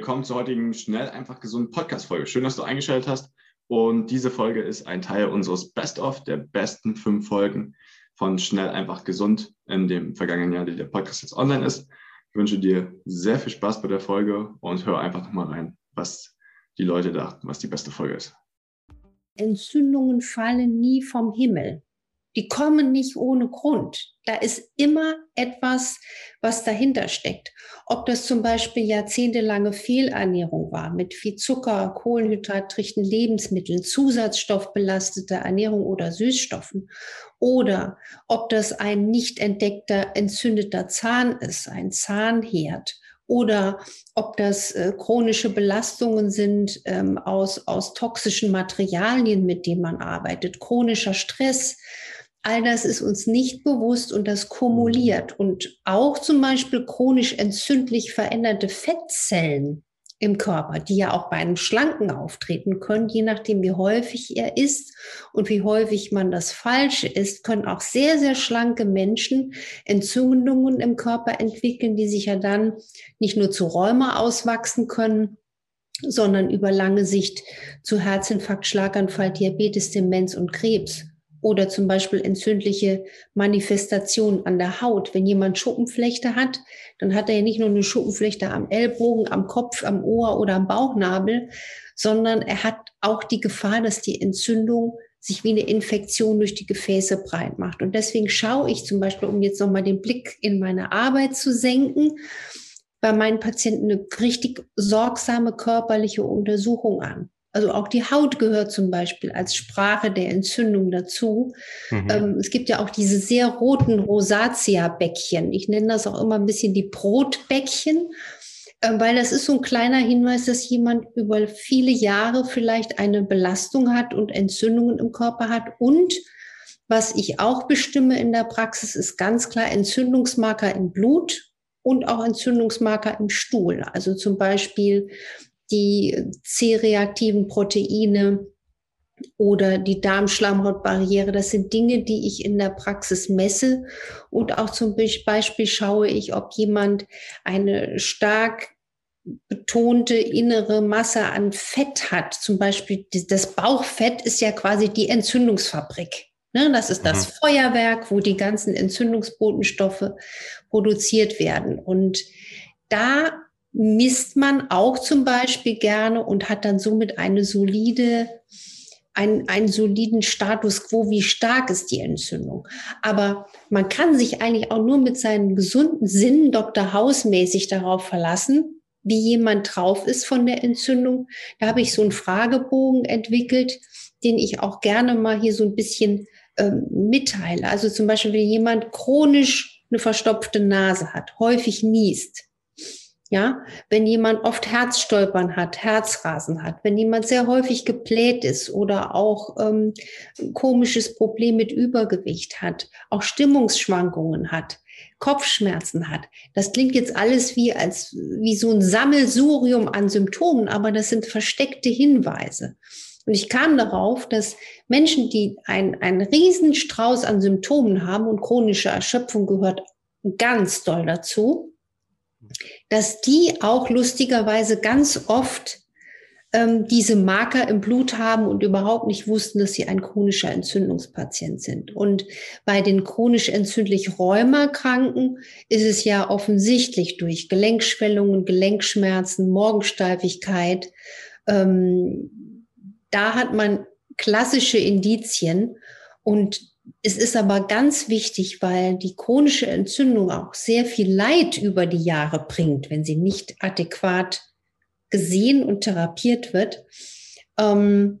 Willkommen zur heutigen Schnell, einfach gesund Podcast-Folge. Schön, dass du eingeschaltet hast. Und diese Folge ist ein Teil unseres Best-of der besten fünf Folgen von Schnell, einfach gesund in dem vergangenen Jahr, die der Podcast jetzt online ist. Ich wünsche dir sehr viel Spaß bei der Folge und hör einfach nochmal rein, was die Leute dachten, was die beste Folge ist. Entzündungen fallen nie vom Himmel. Die kommen nicht ohne Grund. Da ist immer etwas, was dahinter steckt. Ob das zum Beispiel jahrzehntelange Fehlernährung war mit viel Zucker, kohlenhydratrichten Lebensmitteln, zusatzstoffbelasteter Ernährung oder Süßstoffen. Oder ob das ein nicht entdeckter entzündeter Zahn ist, ein Zahnherd oder ob das äh, chronische Belastungen sind ähm, aus, aus toxischen Materialien, mit denen man arbeitet, chronischer Stress, All das ist uns nicht bewusst und das kumuliert. Und auch zum Beispiel chronisch entzündlich veränderte Fettzellen im Körper, die ja auch bei einem Schlanken auftreten können, je nachdem, wie häufig er ist und wie häufig man das Falsche ist, können auch sehr, sehr schlanke Menschen Entzündungen im Körper entwickeln, die sich ja dann nicht nur zu Rheuma auswachsen können, sondern über lange Sicht zu Herzinfarkt, Schlaganfall, Diabetes, Demenz und Krebs oder zum Beispiel entzündliche Manifestationen an der Haut. Wenn jemand Schuppenflechte hat, dann hat er ja nicht nur eine Schuppenflechte am Ellbogen, am Kopf, am Ohr oder am Bauchnabel, sondern er hat auch die Gefahr, dass die Entzündung sich wie eine Infektion durch die Gefäße breit macht. Und deswegen schaue ich zum Beispiel, um jetzt nochmal den Blick in meine Arbeit zu senken, bei meinen Patienten eine richtig sorgsame körperliche Untersuchung an. Also auch die Haut gehört zum Beispiel als Sprache der Entzündung dazu. Mhm. Ähm, es gibt ja auch diese sehr roten Rosatia-Bäckchen. Ich nenne das auch immer ein bisschen die Brotbäckchen, äh, weil das ist so ein kleiner Hinweis, dass jemand über viele Jahre vielleicht eine Belastung hat und Entzündungen im Körper hat. Und was ich auch bestimme in der Praxis, ist ganz klar Entzündungsmarker im Blut und auch Entzündungsmarker im Stuhl. Also zum Beispiel die C-reaktiven Proteine oder die Darmschlammhautbarriere. Das sind Dinge, die ich in der Praxis messe. Und auch zum Beispiel schaue ich, ob jemand eine stark betonte innere Masse an Fett hat. Zum Beispiel das Bauchfett ist ja quasi die Entzündungsfabrik. Ne, das ist das mhm. Feuerwerk, wo die ganzen Entzündungsbotenstoffe produziert werden. Und da misst man auch zum Beispiel gerne und hat dann somit eine solide, einen, einen soliden Status quo, wie stark ist die Entzündung. Aber man kann sich eigentlich auch nur mit seinen gesunden Sinnen Dr. Hausmäßig darauf verlassen, wie jemand drauf ist von der Entzündung. Da habe ich so einen Fragebogen entwickelt, den ich auch gerne mal hier so ein bisschen ähm, mitteile. Also zum Beispiel, wenn jemand chronisch eine verstopfte Nase hat, häufig niest, ja, wenn jemand oft Herzstolpern hat, Herzrasen hat, wenn jemand sehr häufig gebläht ist oder auch ähm, komisches Problem mit Übergewicht hat, auch Stimmungsschwankungen hat, Kopfschmerzen hat. Das klingt jetzt alles wie als wie so ein Sammelsurium an Symptomen, aber das sind versteckte Hinweise. Und ich kam darauf, dass Menschen, die ein, einen Riesenstrauß an Symptomen haben und chronische Erschöpfung gehört ganz doll dazu, dass die auch lustigerweise ganz oft ähm, diese Marker im Blut haben und überhaupt nicht wussten, dass sie ein chronischer Entzündungspatient sind. Und bei den chronisch entzündlich Rheumakranken ist es ja offensichtlich durch Gelenkschwellungen, Gelenkschmerzen, Morgensteifigkeit. Ähm, da hat man klassische Indizien und es ist aber ganz wichtig, weil die chronische Entzündung auch sehr viel Leid über die Jahre bringt, wenn sie nicht adäquat gesehen und therapiert wird, ähm,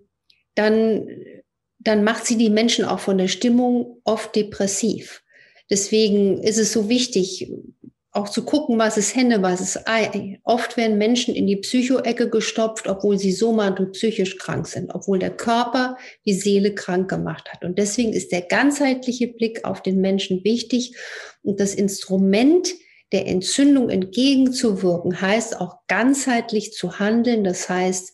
dann, dann macht sie die Menschen auch von der Stimmung oft depressiv. Deswegen ist es so wichtig, auch zu gucken, was ist Henne, was ist Ei. Oft werden Menschen in die Psychoecke gestopft, obwohl sie psychisch krank sind, obwohl der Körper die Seele krank gemacht hat. Und deswegen ist der ganzheitliche Blick auf den Menschen wichtig. Und das Instrument der Entzündung entgegenzuwirken, heißt auch ganzheitlich zu handeln. Das heißt,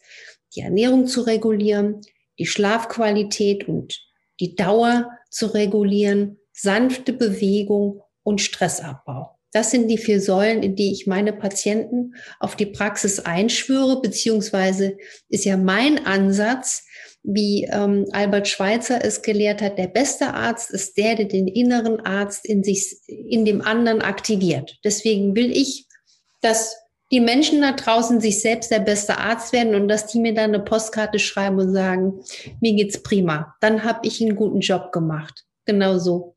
die Ernährung zu regulieren, die Schlafqualität und die Dauer zu regulieren, sanfte Bewegung und Stressabbau. Das sind die vier Säulen, in die ich meine Patienten auf die Praxis einschwöre, beziehungsweise ist ja mein Ansatz, wie ähm, Albert Schweitzer es gelehrt hat, der beste Arzt ist der, der den inneren Arzt in sich, in dem anderen aktiviert. Deswegen will ich, dass die Menschen da draußen sich selbst der beste Arzt werden und dass die mir dann eine Postkarte schreiben und sagen, mir geht's prima. Dann habe ich einen guten Job gemacht. Genau so.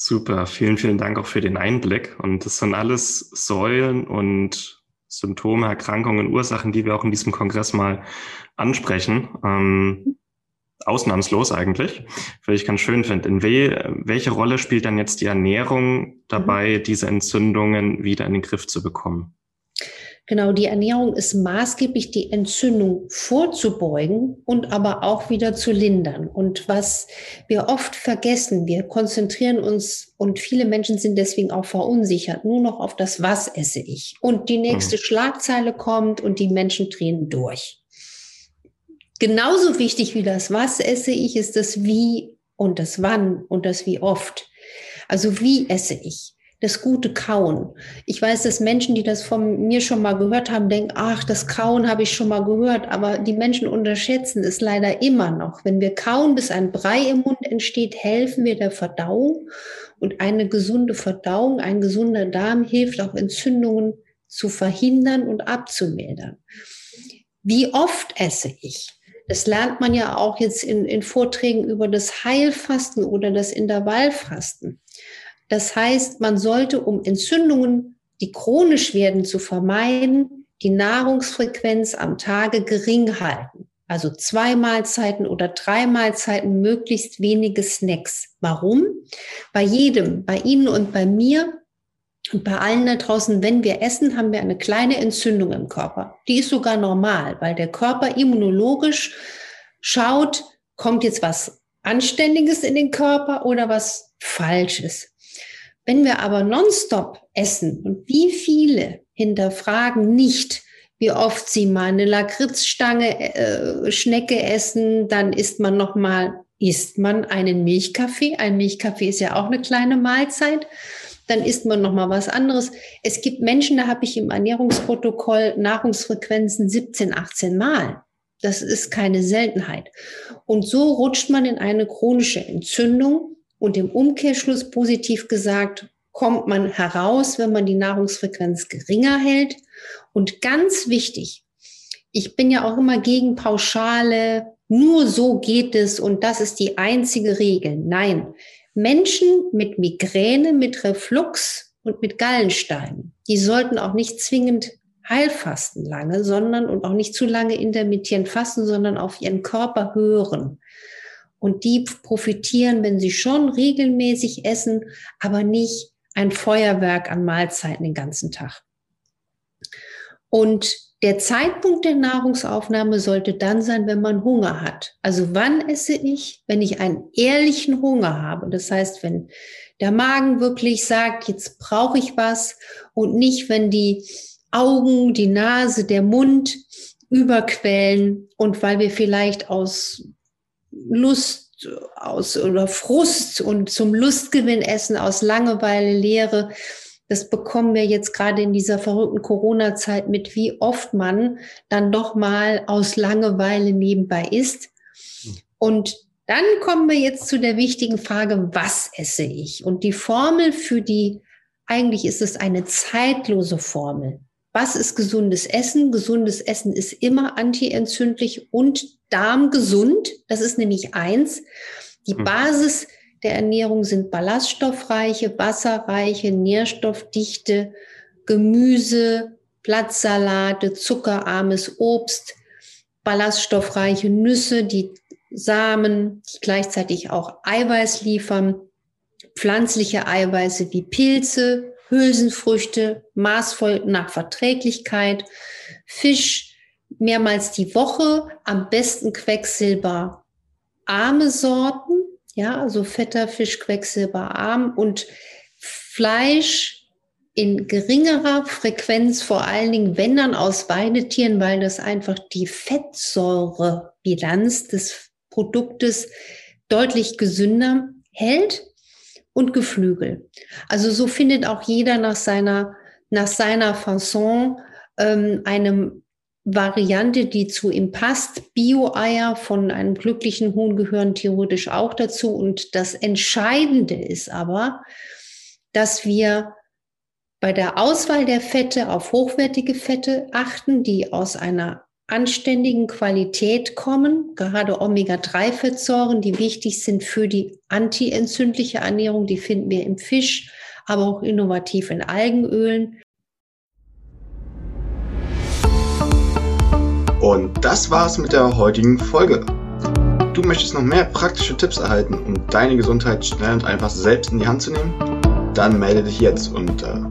Super, vielen, vielen Dank auch für den Einblick. Und das sind alles Säulen und Symptome, Erkrankungen, Ursachen, die wir auch in diesem Kongress mal ansprechen. Ähm, ausnahmslos eigentlich, weil ich ganz schön finde. In we welche Rolle spielt dann jetzt die Ernährung dabei, mhm. diese Entzündungen wieder in den Griff zu bekommen? Genau, die Ernährung ist maßgeblich, die Entzündung vorzubeugen und aber auch wieder zu lindern. Und was wir oft vergessen, wir konzentrieren uns und viele Menschen sind deswegen auch verunsichert, nur noch auf das Was esse ich. Und die nächste mhm. Schlagzeile kommt und die Menschen drehen durch. Genauso wichtig wie das Was esse ich ist das Wie und das Wann und das Wie oft. Also wie esse ich? Das gute Kauen. Ich weiß, dass Menschen, die das von mir schon mal gehört haben, denken, ach, das Kauen habe ich schon mal gehört, aber die Menschen unterschätzen es leider immer noch. Wenn wir kauen, bis ein Brei im Mund entsteht, helfen wir der Verdauung und eine gesunde Verdauung, ein gesunder Darm hilft auch Entzündungen zu verhindern und abzumildern. Wie oft esse ich? Das lernt man ja auch jetzt in, in Vorträgen über das Heilfasten oder das Intervallfasten. Das heißt, man sollte, um Entzündungen, die chronisch werden, zu vermeiden, die Nahrungsfrequenz am Tage gering halten. Also zwei Mahlzeiten oder drei Mahlzeiten, möglichst wenige Snacks. Warum? Bei jedem, bei Ihnen und bei mir und bei allen da draußen, wenn wir essen, haben wir eine kleine Entzündung im Körper. Die ist sogar normal, weil der Körper immunologisch schaut, kommt jetzt was Anständiges in den Körper oder was Falsches. Wenn wir aber nonstop essen und wie viele hinterfragen nicht, wie oft sie mal eine Lakritzstange, äh, Schnecke essen, dann isst man noch mal, isst man einen Milchkaffee. Ein Milchkaffee ist ja auch eine kleine Mahlzeit. Dann isst man noch mal was anderes. Es gibt Menschen, da habe ich im Ernährungsprotokoll Nahrungsfrequenzen 17, 18 Mal. Das ist keine Seltenheit. Und so rutscht man in eine chronische Entzündung, und im Umkehrschluss positiv gesagt, kommt man heraus, wenn man die Nahrungsfrequenz geringer hält. Und ganz wichtig, ich bin ja auch immer gegen Pauschale, nur so geht es und das ist die einzige Regel. Nein, Menschen mit Migräne, mit Reflux und mit Gallensteinen, die sollten auch nicht zwingend Heilfasten lange, sondern und auch nicht zu lange intermittierend fasten, sondern auf ihren Körper hören. Und die profitieren, wenn sie schon regelmäßig essen, aber nicht ein Feuerwerk an Mahlzeiten den ganzen Tag. Und der Zeitpunkt der Nahrungsaufnahme sollte dann sein, wenn man Hunger hat. Also wann esse ich? Wenn ich einen ehrlichen Hunger habe. Das heißt, wenn der Magen wirklich sagt, jetzt brauche ich was und nicht, wenn die Augen, die Nase, der Mund überquellen und weil wir vielleicht aus Lust aus oder Frust und zum Lustgewinn essen aus Langeweile, Leere. Das bekommen wir jetzt gerade in dieser verrückten Corona-Zeit mit, wie oft man dann doch mal aus Langeweile nebenbei isst. Und dann kommen wir jetzt zu der wichtigen Frage, was esse ich? Und die Formel für die, eigentlich ist es eine zeitlose Formel. Was ist gesundes Essen? Gesundes Essen ist immer antientzündlich und darmgesund. Das ist nämlich eins. Die hm. Basis der Ernährung sind ballaststoffreiche, wasserreiche, nährstoffdichte Gemüse, Blattsalate, zuckerarmes Obst, ballaststoffreiche Nüsse, die Samen, die gleichzeitig auch Eiweiß liefern, pflanzliche Eiweiße wie Pilze, Hülsenfrüchte maßvoll nach Verträglichkeit, Fisch mehrmals die Woche, am besten Quecksilber arme Sorten, ja, also fetter Fisch, Quecksilberarm und Fleisch in geringerer Frequenz, vor allen Dingen, wenn dann aus Weidetieren, weil das einfach die Fettsäurebilanz des Produktes deutlich gesünder hält und Geflügel. Also so findet auch jeder nach seiner, nach seiner Fasson ähm, eine Variante, die zu ihm passt. Bio-Eier von einem glücklichen Huhn gehören theoretisch auch dazu. Und das Entscheidende ist aber, dass wir bei der Auswahl der Fette auf hochwertige Fette achten, die aus einer anständigen Qualität kommen, gerade Omega-3-Fettsäuren, die wichtig sind für die antientzündliche Ernährung, die finden wir im Fisch, aber auch innovativ in Algenölen. Und das war's mit der heutigen Folge. Du möchtest noch mehr praktische Tipps erhalten, um deine Gesundheit schnell und einfach selbst in die Hand zu nehmen? Dann melde dich jetzt unter